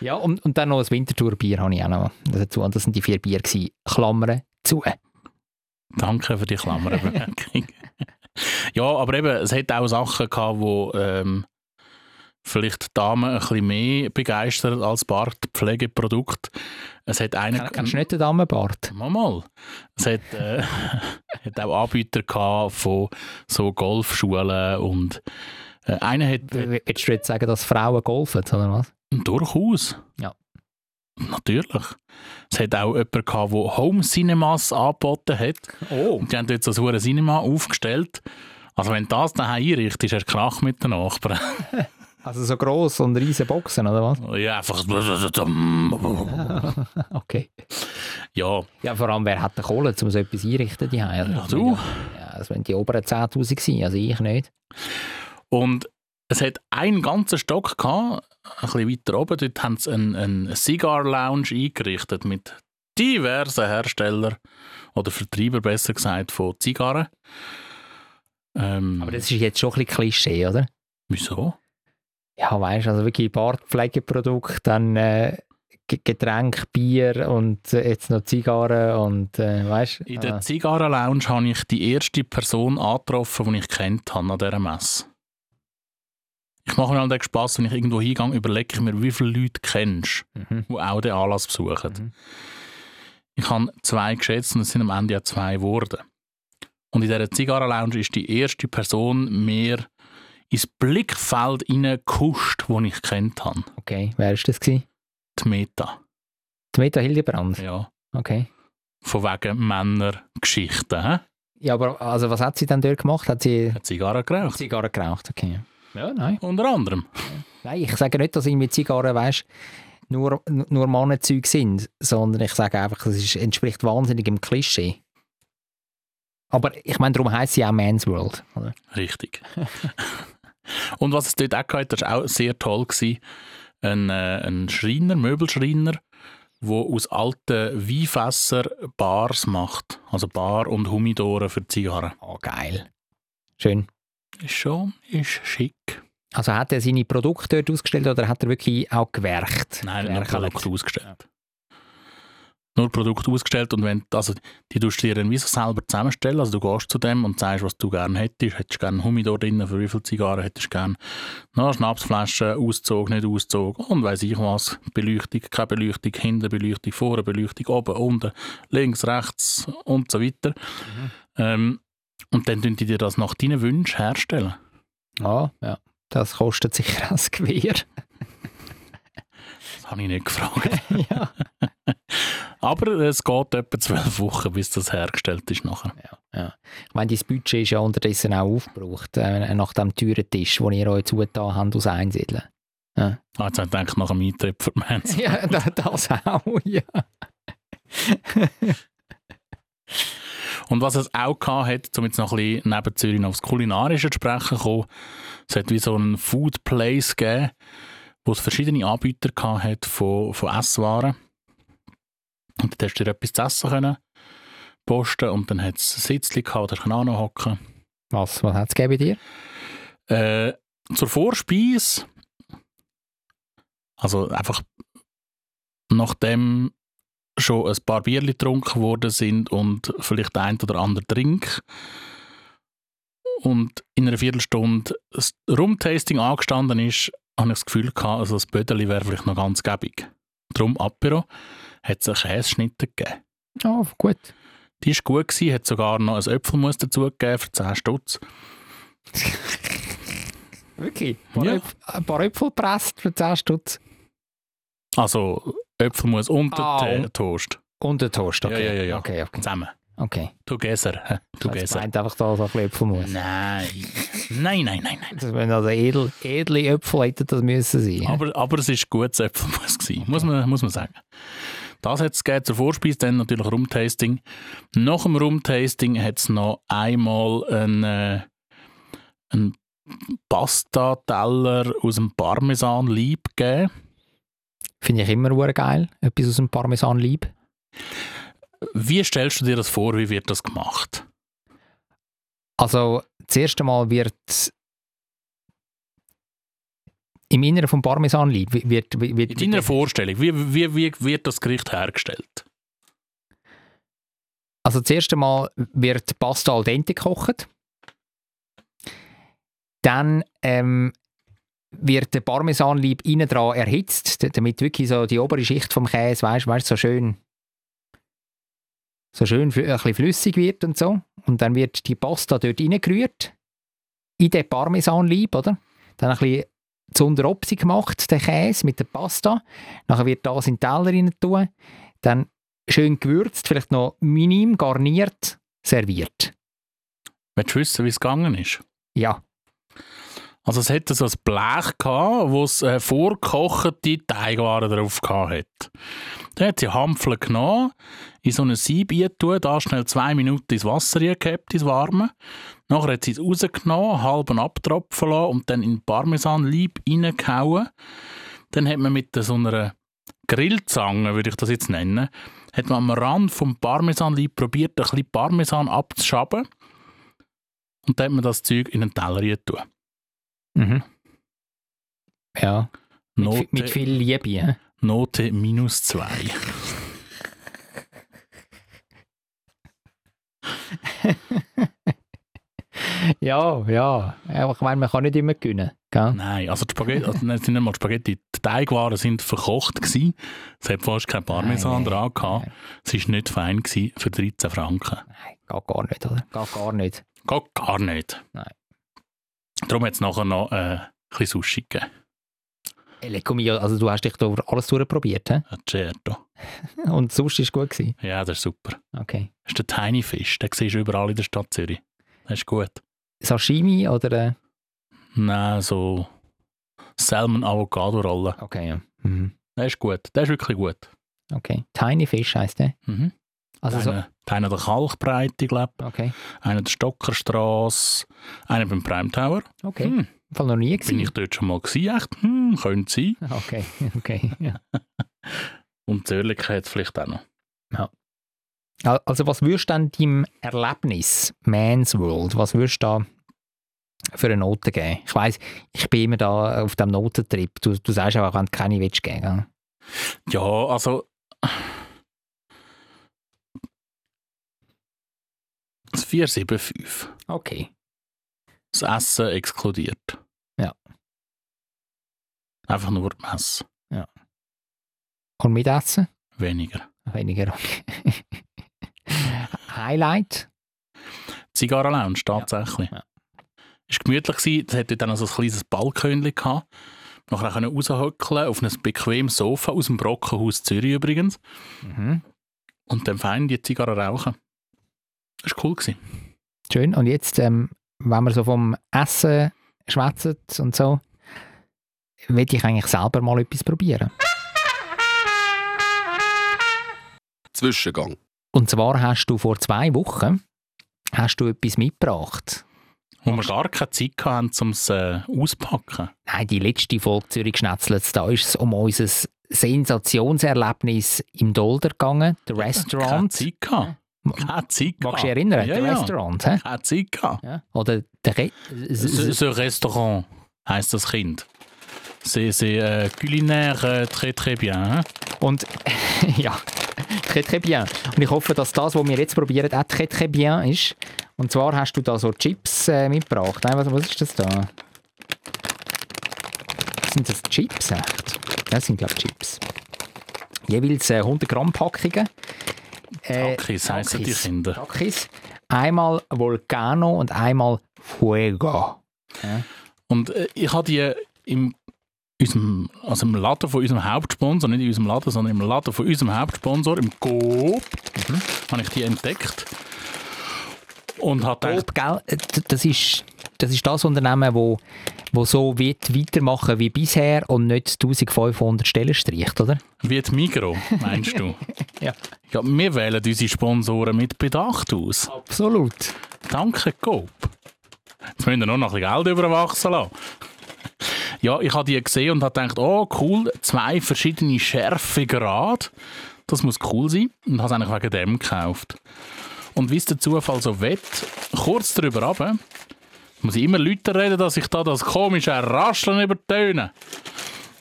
Ja, und, und dann noch ein Wintertour-Bier habe ich auch noch dazu. Und das sind die vier Bier gewesen. Klammern zu. Danke für die Klammerbemerkung. ja, aber eben, es hat auch Sachen gehabt, wo ähm, vielleicht Damen ein bisschen mehr begeistert als Bartpflegeprodukt. Es hat einen... Ken- Kennst du nicht den Damenbart? Mal, mal. Es hat, äh, hat auch Anbieter gehabt von so Golfschulen und äh, einer hat Willst du jetzt sagen, dass Frauen golfen, oder was? durchaus. Ja. Natürlich. Es hat auch jemanden gehabt, der Home Cinemas angeboten hat. Oh. Und die haben dort so ein Cinema aufgestellt. Also wenn das daheim einrichtest, hast du Krach mit den Nachbarn. Also so gross und riesen Boxen, oder was? Ja, einfach. Okay. Ja, Ja, vor allem, wer hat die Kohle, um so etwas einrichten? Die ja, Ja, du. Ja, das wären die oberen 10'000 gewesen, also ich nicht. Und es hat einen ganzen Stock gehabt, ein bisschen weiter oben. Dort haben sie einen, einen Cigar Lounge eingerichtet mit diversen Herstellern oder Vertreibern, besser gesagt, von Zigarren. Ähm, Aber das ist jetzt schon ein bisschen Klischee, oder? wieso? Ja, weißt du, also wirklich Bartpflegeprodukte, dann äh, Ge- Getränk, Bier und äh, jetzt noch Zigarren und äh, weißt In der Zigarren Lounge habe ich die erste Person angetroffen, die ich kennt habe an dieser Messe. Ich mache mir an den Spass, wenn ich irgendwo hingehe, überlege ich mir, wie viele Leute kennst, Mhm. die auch den Anlass besuchen. Mhm. Ich habe zwei geschätzt und es sind am Ende ja zwei geworden. Und in dieser Zigarren-Lounge ist die erste Person mir ins Blickfeld hineingekuscht, die ich kennt habe. Okay, wer ist das gewesen? Die Meta. Die Meta Hildebrand. Ja. Okay. Von wegen Männergeschichten. hä? Ja, aber also was hat sie dann dort gemacht? Hat sie Hat Zigarren geraucht. Zigarren geraucht? Okay. Ja, nein. Unter anderem. Nein, ich sage nicht, dass irgendwie Zigarren, weißt nur, nur Mannenzeug sind, sondern ich sage einfach, es ist, entspricht wahnsinnig im Klischee. Aber ich meine, darum heisst sie auch Man's World. Oder? Richtig. Und was es dort auch gab, das war auch sehr toll. Gewesen. Ein, äh, ein Schreiner, Möbelschreiner, der aus alten Weinfässern Bars macht. Also Bar und Humidoren für Zigarren. Oh, geil. Schön. Ist schon, ist schick. Also hat er seine Produkte dort ausgestellt oder hat er wirklich auch gewerkt? Nein, nur Gewerkelt? Produkt ausgestellt. Nur Produkt ausgestellt und wenn, also die tust du dir dann wie so selber zusammenstellen. Also du gehst zu dem und sagst, was du gerne hättest. Hättest du gerne einen Humidor drin, für wie viele Zigarren hättest du gerne? Na, Schnapsflasche, Auszug, nicht Auszug und weiss ich was. Beleuchtung, keine Beleuchtung, hinten Beleuchtung, vorne Beleuchtung, oben, unten, links, rechts und so weiter. Ähm, und dann tun die dir das nach deinen Wünschen herstellen. Ja, ja. Das kostet sicher das Gewehr. Das habe ich nicht gefragt. ja. Aber es geht etwa zwölf Wochen, bis das hergestellt ist nachher. ja, ja. Ich meine, dein Budget ist ja unterdessen auch aufgebraucht, äh, nach dem teuren Tisch, den ihr euch zugetan habt aus Einsiedeln. Ah, jetzt habe ich nach dem Eintritt für die. Ja, da- das auch, ja. Und was es auch hat, um jetzt noch ein bisschen neben Zürich noch aufs Kulinarische zu sprechen kommen, es hat wie so einen Food Place gegeben, wo es verschiedene Anbieter hat von, von Esswaren. Und dort hast du dir etwas zu essen können posten und dann hat es ein Sitzchen gehabt, da kann auch hocken. Was, was hat es bei dir? Äh, zur Vorspeise, also einfach nachdem schon ein paar Bierli getrunken worden sind und vielleicht ein oder andere Drink und in einer Viertelstunde das Rumtasting angestanden ist, habe ich das Gefühl gehabt, also das Bödeli wäre vielleicht noch ganz gäbig. Drum Apero hat es einen Käseschnitte gegeben. Oh, gut. Die war gut, gewesen, hat sogar noch ein Äpfelmus dazu gegeben für 10 Stutz. Wirklich? Ein paar, Ja. Äpfel, ein paar Äpfel gepresst für 10 Stutz. Also Äpfelmus und Ah, der und- Toast. Und ein Toast, okay. Ja, ja, ja, ja. Okay, okay. Zusammen. okay. Together. Together. meint einfach da so ein Äpfelmus. Nein. Nein, nein, nein, nein. Das, wenn also edel, edle Äpfel hätten das müssen sein. Aber, aber es war gutes Äpfelmus, gewesen, muss, man, muss man sagen. Das hat es zur Vorspeise, dann natürlich Rumtasting. Nach dem Rumtasting hat es noch einmal einen, äh, einen Pastateller aus dem Parmesan-Lieb gegeben. Finde ich immer hure geil. Etwas aus dem Parmesan lieb. Wie stellst du dir das vor, wie wird das gemacht? Also, das erste Mal wird im Inneren vom Parmesan lieb wird, wird, wird In deiner Vorstellung, wie, wie, wie wird das Gericht hergestellt? Also das erste Mal wird Pasta al dente gekocht. Dann ähm, wird der Parmesanlieb innen dran erhitzt, damit wirklich so die obere Schicht vom Käse, weißt, weißt, so schön so schön ein bisschen flüssig wird und so. Und dann wird die Pasta dort reingerührt, in den Parmesanlieb, oder? Dann ein bisschen zu Unteropsi gemacht, der Käse mit der Pasta. Nachher wird das in den Teller rein tun. Dann schön gewürzt, vielleicht noch minim garniert, serviert. Willst du wissen, wie es gegangen ist? Ja, Also es hatte so ein Blech, gehabt, wo es äh, vorgekochte Teigwaren drauf hat. Dann hat sie Hampfle genommen, in so eine Sieb tun, da schnell zwei Minuten ins Wasser gehabt, ins Warme. Nachher hat sie es rausgenommen, halben abtropfen lassen und dann in Parmesanlieb reingehauen. Dann hat man mit so einer Grillzange, würde ich das jetzt nennen, hat man am Rand vom Parmesanlieb probiert, ein bisschen Parmesan abzuschaben. Und dann hat man das Zeug in einen Teller tun. Mhm. Ja, mit, Note, mit viel Liebe. hä? Note minus zwei. Ja, ja. Ich meine, man kann nicht immer gewinnen. Gell? Nein, also die Spaghetti, also nicht mal die Spaghetti, die Teigwaren sind verkocht gewesen. Es hat fast kein Parmesan Nein, dran gehabt. Es war nicht fein gewesen für 13 Franken. Nein, geht gar nicht, oder? Geht gar nicht. Geht gar nicht. Nein. Darum hat es nachher noch äh, ein bisschen Sushi gegeben. Hey, Lecco mio, also du hast dich da alles durchprobiert, hä? Certo. Und sonst war gut. Gewesen. Ja, das ist super. Okay. Das ist der Tiny Fish, den siehst du überall in der Stadt Zürich. Das ist gut. Sashimi oder... Äh, Nein, so Salmon-Avocado-Rolle. okay, ja. Mhm. Der ist gut. Der ist wirklich gut. Okay. Tiny Fish heisst der. Mhm. Also so, einer, einer der Kalkbreite, glaube okay. ich. Einer der Stockerstrasse. Einer beim Prime Tower. Okay. Hm, Fall noch nie bin gesehen. ich dort schon mal gewesen? Echt? Hm, könnte sein. Okay, okay. Ja. Und es vielleicht auch noch. Al- Also was würdest du denn deinem Erlebnis Man's World, was würdest du da für eine Note geben? Ich weiss, ich bin immer da auf dem Notentrip. Du, du sagst auch, wenn du keine willst geben. Ja, also. 475. Okay. Das Essen exkludiert. Ja. Einfach nur die Messe. Und Mittagessen? Weniger. Weniger. Okay. Highlight? Zigarrenlounge, tatsächlich. Ja. Ist gemütlich gewesen. Es hatte dann noch so ein kleines Balkönchen gehabt. Nachher können raushöckeln auf ein bequemes Sofa aus dem Brockenhaus Zürich übrigens. Mhm. Und dann fein die Zigarre rauchen. Das war cool. Gewesen. Schön. Und jetzt, ähm, wenn wir so vom Essen schwätzen und so, will ich eigentlich selber mal etwas probieren. Zwischengang. Und zwar hast du vor zwei Wochen hast du etwas mitgebracht. Wo wir gar keine Zeit hatten, um es äh, auspacken. Nein, die letzte Folge Zürich Schnetzlitz, da ist es um unser Sensationserlebnis im Dolder gegangen, der Keine Restaurant. Zeit gehabt. Zeit Magst du dich erinnern? Ja, der ja. Restaurant, Zeit gehabt. Ja. Oder der Re Ce, Restaurant heisst das Kind. C'est äh, culinaire äh, très très bien. Und ja, très très bien. Und ich hoffe, dass das, was wir jetzt probieren, auch très très bien ist. Und zwar hast du da so Chips äh, mitgebracht. Nein, was, was ist das da? Sind das Chips echt? Das sind glaube ich Chips. Jeweils äh, 100 Gramm Packungen. Äh, Takis heissen die. Kinder. Takis. Einmal Volcano und einmal Fuego. Und äh, ich habe die im, unserem, also im Laden von unserem Hauptsponsor, nicht in unserem Laden, sondern im Laden von unserem Hauptsponsor, im Coop, habe ich die entdeckt. Und gedacht, Coop, gell? Äh, Das ist, das ist das Unternehmen, wo, wo so wird weitermachen wie bisher und nicht 1500 Stellen streicht, oder? wie die Migro, meinst du? Ja. ja. Wir wählen unsere Sponsoren mit Bedacht aus. Absolut. Danke, Coop. Jetzt müssen wir nur noch ein bisschen Geld überwachsen lassen. Ja, ich habe die gesehen und habe gedacht, oh cool, zwei verschiedene Schärfegrade. Das muss cool sein. Und habe es eigentlich wegen dem gekauft. Und wie es der Zufall so will, kurz darüber runter, muss ich immer Leute reden, dass ich da das komische Rascheln übertöne.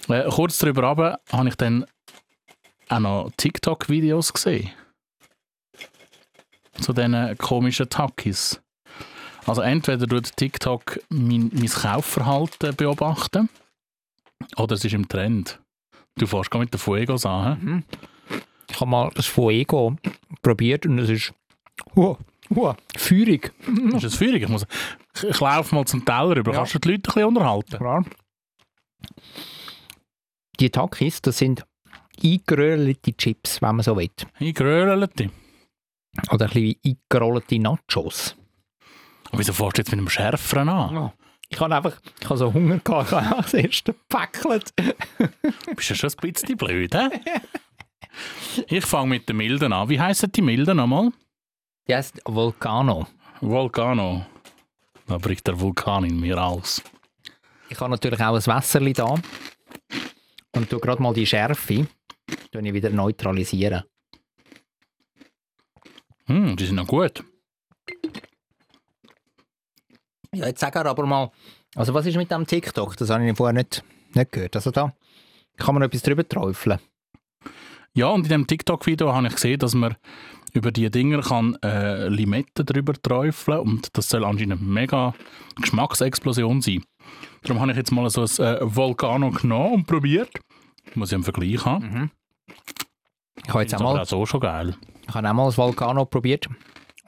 Äh, kurz darüber runter habe ich dann auch noch TikTok-Videos gesehen. Zu diesen komischen Takis. Also entweder tut TikTok mein, mein Kaufverhalten beobachten oder es ist im Trend. Du fährst gar mit der Fuegos an. hä? Ich habe mal das Fuego probiert und es ist uh, uh, feurig. Ist das feurig? Ich, muss, ich, ich laufe mal zum Teller rüber. Ja. Kannst du die Leute ein bisschen unterhalten? Klar. Die Takis, das sind eingerollte Chips, wenn man so will. Eingeröhlte. Oder ein bisschen wie eingerollte Nachos. Aber wieso fährst du jetzt mit einem Schärferen an? Ich habe einfach ich habe so Hunger gehabt, ich habe das erste gepäckelt. Bist ja schon ein bisschen blöd, hä? Ich fange mit den Milden an. Wie heissen die Milden nochmal? Die heisst Volcano. Volcano. Da bricht der Vulkan in mir aus. Ich habe natürlich auch ein Wässerli da. Und tu gerade mal die Schärfe tue ich wieder neutralisieren. Hm, die sind noch gut. Ja, jetzt sag er aber mal, also was ist mit dem TikTok? Das habe ich vorher nicht, nicht gehört. Also da kann man etwas drüber träufeln. Ja, und in dem TikTok-Video habe ich gesehen, dass man über die Dinger kann äh, Limetten drüber träufeln und das soll anscheinend eine mega Geschmacksexplosion sein. Darum habe ich jetzt mal so ein äh, Volcano genommen und probiert. Muss ich einen Vergleich haben. Ich habe jetzt Ist auch mal, auch so schon geil. ich habe auch mal das Volcano probiert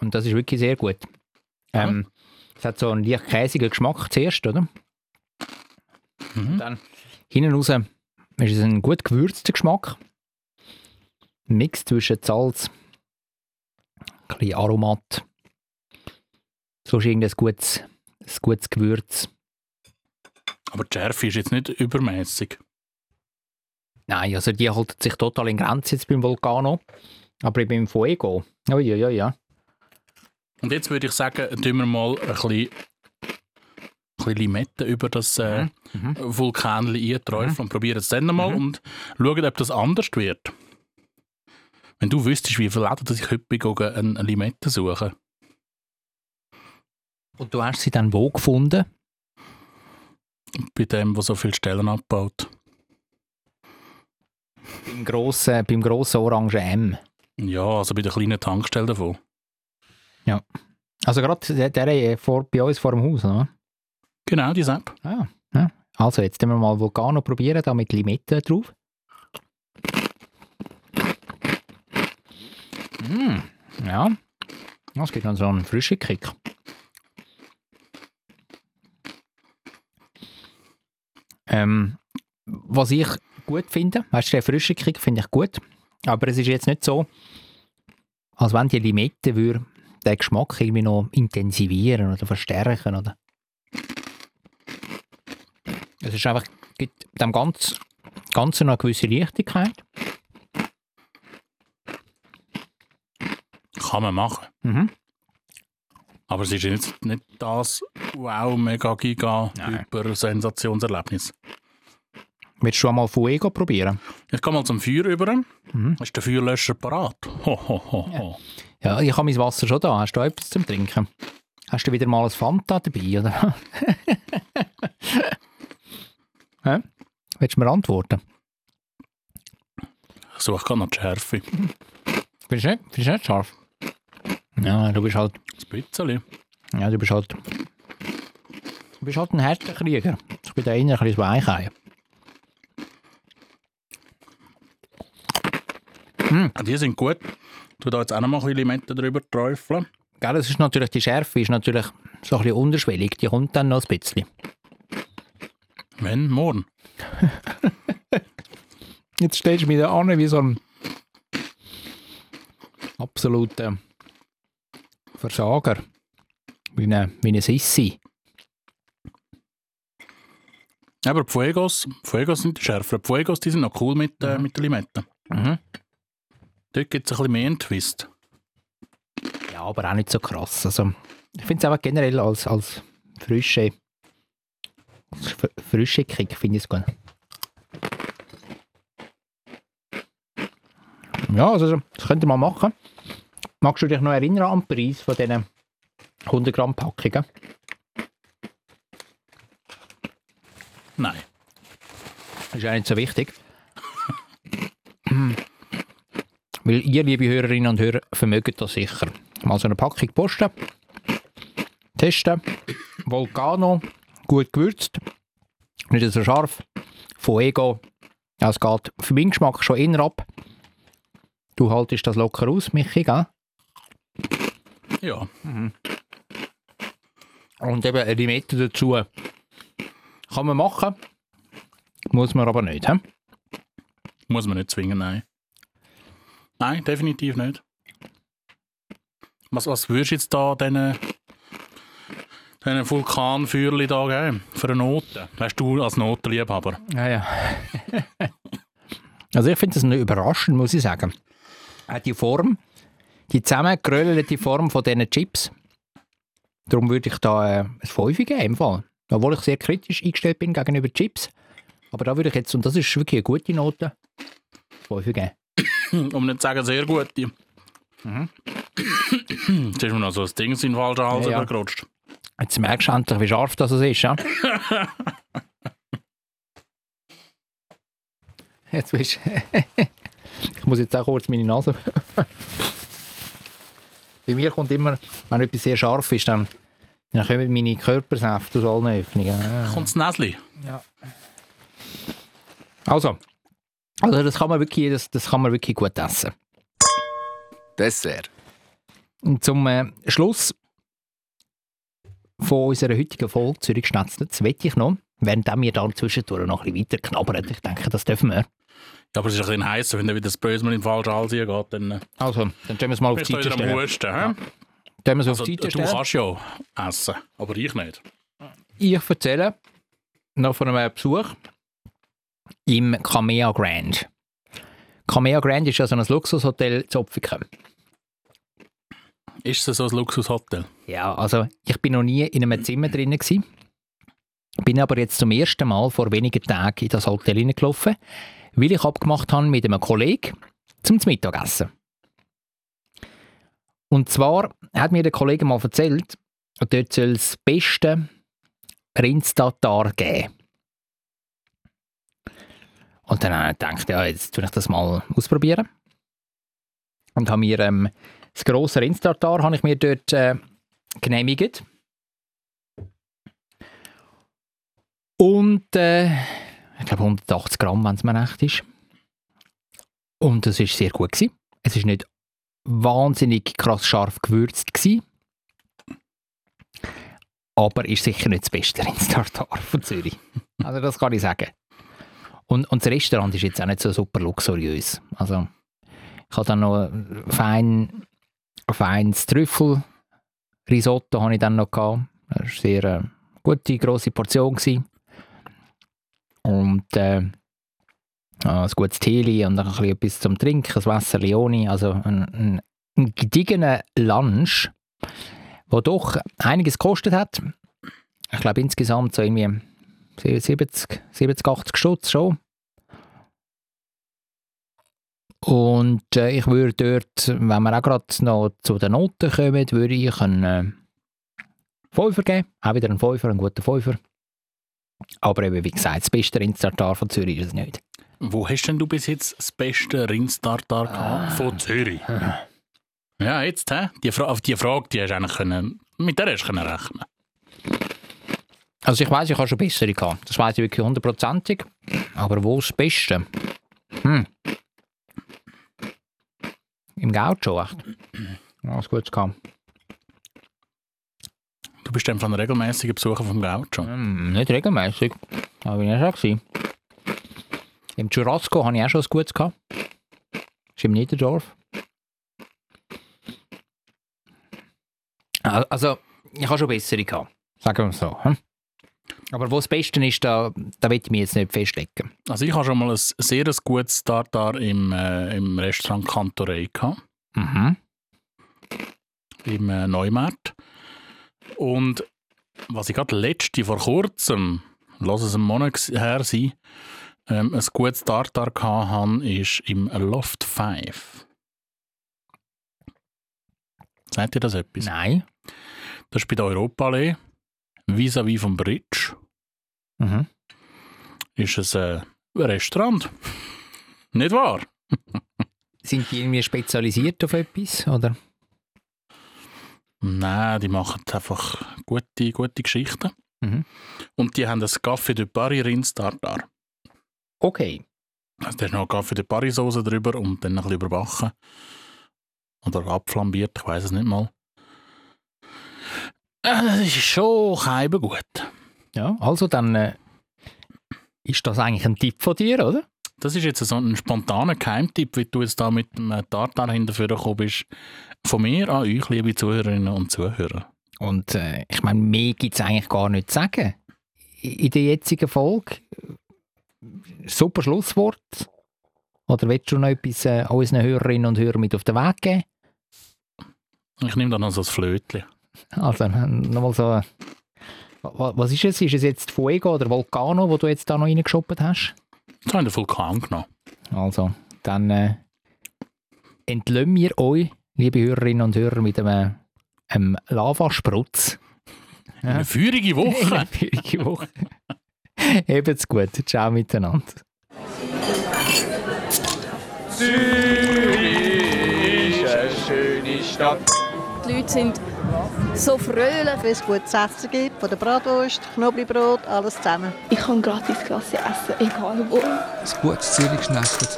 und das ist wirklich sehr gut. Ähm, es hat so einen leicht käsigen Geschmack zuerst, oder? Mhm. Dann hinten raus ist es ein gut gewürzter Geschmack. Ein Mix zwischen Salz, ein bisschen Aromat, so ist irgendein gutes, ein gutes Gewürz. Aber die Schärfe ist jetzt nicht übermäßig. Nein, also die halten sich total in Grenzen jetzt beim Volcano. Aber beim Fuego, ja, ja, ja, ja. Und jetzt würde ich sagen, tun wir mal ein bisschen, ein bisschen Limette über das äh, Mhm. Vulkanli einträufeln und probieren es dann mal und schauen, ob das anders wird. Wenn du wüsstest, wie dass ich heute bin, eine Limette suchen. Und du hast sie dann wo gefunden? Bei dem, der so viele Stellen abbaut. Beim grossen, beim grossen orangen M. Ja, also bei der kleinen Tankstelle davon. Also gerade der, der vor, bei uns vor dem Haus, oder? Genau, die App. Ah, ja. Also, jetzt wir mal Vulcano probieren, da mit Limette drauf. Mm, ja, das gibt dann so einen frischen Kick. Ähm, was ich gut finde, weißt du, den frischen Kick finde ich gut, aber es ist jetzt nicht so, als wenn die Limette würde den Geschmack irgendwie noch intensivieren oder verstärken, oder? Es ist einfach, gibt dem ganz, Ganzen noch eine gewisse Leichtigkeit. Kann man machen. Mhm. Aber es ist jetzt nicht das wow, mega giga, Nein. hyper Sensationserlebnis. Willst du schon mal Fuego probieren? Ich gehe mal zum Feuer über. Mhm. Ist der Feuerlöscher parat? Ho, ho, ho, ho. Ja, ich habe mein Wasser schon da. Hast du etwas zum Trinken? Hast du wieder mal ein Fanta dabei, oder? Hä? Willst du mir antworten? Ich suche gerade noch die Schärfe. Findest du nicht, findest du nicht scharf? Ja, du bist halt, Das bisschen. ja, du bist halt, du bist halt ein harter Krieger. Ich bin da eher ein bisschen Weichei. Die sind gut. Tu da jetzt auch noch mal ein bisschen Limette drüber träufeln. Gell, das ist natürlich, die Schärfe ist natürlich so ein bisschen unterschwellig. Die kommt dann noch ein bisschen. Wenn? Morgen. Jetzt stellst du mich da an wie so ein absoluter Versager. Wie eine, wie eine Sissi. Aber die Fuegos, Fuegos sind die schärfer. Die Fuegos die sind noch cool mit, äh, mit der Limette. Mhm. Dort gibt es ein bisschen mehr einen Twist. Ja, aber auch nicht so krass. Also, ich finde es einfach generell als, als frische, als fr- frische Kick finde ich es gut. Ja, also das könnt ihr mal machen. Magst du dich noch erinnern an den Preis von diesen 100 Gramm Packungen? Nein. Ist ja nicht so wichtig. Weil ihr, liebe Hörerinnen und Hörer, vermögt das sicher. Mal so eine Packung posten, testen, Volcano, gut gewürzt, nicht so scharf, Fuego, ja, es geht für meinen Geschmack schon ab. Du haltest das locker aus, Michi, gell? Ja. Und eben eine Limette dazu. Kann man machen, muss man aber nicht. He? Muss man nicht zwingen, nein. Nein, definitiv nicht. Was, was würdest du jetzt da diesen, einen Vulkanfeuerli da geben für eine Note. Weißt du, als Notenliebhaber. Ja, ja. also ich finde das nicht überraschend, muss ich sagen. Auch die Form, die zusammengeröllte Form von diesen Chips. Darum würde ich da äh, ein 5 geben im Fall. Obwohl ich sehr kritisch eingestellt bin gegenüber Chips. Aber da würde ich jetzt, und das ist wirklich eine gute Note, 5 geben. Um nicht zu sagen, sehr gute. Mhm. Jetzt ist mir noch so ein Ding in den falschen Hals Ja, ja. übergerutscht. Jetzt merkst du endlich, wie scharf das ist. Ja? jetzt bist Ich muss jetzt auch kurz meine Nase. Bei mir kommt immer, wenn etwas sehr scharf ist, dann, dann kommen meine Körpersäfte aus allen Öffnungen. Ja. Kommt das Näsli? Also, also das kann man wirklich, das, das kann man wirklich gut essen. Dessert. Und zum äh, Schluss von unserer heutigen Folge Zürich Schnetzlitz wette ich noch, während wir dann zwischendurch noch ein bisschen weiter knabbern, ich denke, das dürfen wir. Ja, aber es ist ein bisschen heiß, wenn dann wieder das Böse mal in den falschen Hals geht, dann äh, Also, dann tun wir es mal auf die Seite stellen. Husten. hä? Tun wir es Also, auf die Seite du kannst ja essen, aber ich nicht. Ich erzähle noch von einem Besuch im Camea Grand. Camea Grand ist ja so ein Luxushotel in Zopfiken. Ist es so ein Luxushotel? Ja, also ich bin noch nie in einem Zimmer drinnen gsi. Bin aber jetzt zum ersten Mal vor wenigen Tagen in das Hotel hineingelaufen, weil ich abgemacht habe mit einem Kollegen zum Mittagessen. Und zwar hat mir der Kollege mal erzählt, dort soll es das beste Rindstatar geben. Und dann habe ich gedacht, ja, jetzt tue ich das mal ausprobieren. Und habe mir ähm, das grosse Rindstatar habe ich mir dort äh, genehmigt. Und äh, ich glaube 180 Gramm, wenn es mir recht ist. Und das war sehr gut. Gewesen. Es war nicht wahnsinnig krass scharf gewürzt. Gewesen. Aber ist sicher nicht das beste Rindstatar von Zürich. Also das kann ich sagen. Und, und das Restaurant ist jetzt auch nicht so super luxuriös. Also ich habe dann noch ein fein, ein feines Trüffelrisotto habe ich dann noch gehabt. Das war eine sehr äh, gute, grosse Portion. Gewesen. Und äh, ein gutes Tee und dann ein bisschen etwas zum Trinken, ein Wasser Leoni. Also ein, ein, ein gediegener Lunch, der doch einiges gekostet hat. Ich glaube insgesamt so irgendwie 70, 70 80 Stutz schon. Und äh, ich würde dort, wenn wir auch gerade noch zu den Noten kommen, würde ich einen äh, Fünfer geben. Auch wieder einen Fünfer, einen guten Fünfer. Aber eben, wie gesagt, das beste Rindstartar von Zürich ist es nicht. Wo hast denn du bis jetzt das beste Rindstartar gehabt? Von Zürich. Ja, jetzt, hä? Die Fra auf die Frage, die hast du eigentlich können, mit der hast du können rechnen. Also ich weiß, ich habe schon bessere gehabt. Das weiß ich wirklich hundertprozentig. Aber wo ist das Beste? Hm. Im Gaucho, echt. Ja, was Gutes gehabt. Du bist einfach ein regelmäßiger Besucher vom Gaucho. Hm, nicht regelmäßig. Aber ich auch schon. Im Churrasco hatte ich auch schon was Gutes gehabt. Das ist im Niederdorf. Al- Also, ich habe schon bessere gehabt. Sagen wir es so. Hm? Aber wo das Beste ist, da, da will ich mich jetzt nicht festlegen. Also ich habe schon mal ein sehr gutes Tartar im, äh, im Restaurant Cantorei gehabt, Mhm. im äh, Neumarkt. Und was ich gerade letzte, vor kurzem, lass es einen Monat her sein, ähm, ein gutes Tartar habe, ist im Loft 5. Sagt ihr das etwas? Nein. Das ist bei der Europaallee, vis-à-vis vom Bridge. Mhm. Ist es äh, ein Restaurant. Nicht wahr? Sind die irgendwie spezialisiert auf etwas? Oder? Nein, die machen einfach gute, gute Geschichten. Mhm. Und die haben das Café de Paris Rindstartar. Okay. Also da ist noch Café de Paris Soße drüber und dann ein bisschen überbacken. Oder abflambiert, ich weiß es nicht mal. Äh, Das ist schon keiben gut. Ja, also dann äh, ist das eigentlich ein Tipp von dir, oder? Das ist jetzt so ein spontaner Geheimtipp, wie du jetzt da mit dem Tartar hinterführen gekommen bist. Von mir an euch, liebe Zuhörerinnen und Zuhörer. Und äh, ich meine, mehr gibt es eigentlich gar nicht zu sagen. In der jetzigen Folge. Super Schlusswort. Oder willst du noch etwas äh, unseren Hörerinnen und Hörern mit auf den Weg geben? Ich nehme dann noch so ein Flötchen. Also, nochmal so. äh, wa- Was ist es? Ist es jetzt Fuego oder Volcano, wo du jetzt da noch reingeschoppt hast? Jetzt habe ich den Vulkan genommen. Also, dann äh, entlösen wir euch, liebe Hörerinnen und Hörer, mit einem, einem Lavasprutz. Eine feurige Woche. Schwierige Woche. Eben's gut. Ciao miteinander. Zürich ist eine schöne Stadt. Die Leute sind so fröhlich. Wenn es gutes Essen gibt, von der Bratwurst, Knoblauchbrot, alles zusammen. Ich kann gratis Klasse essen, egal wo. Ein gutes Zürich geschnetzelt.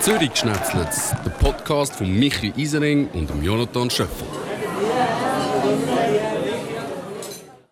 Zürich Schnetzlitz, der Podcast von Michi Isering und Jonathan Schöffel.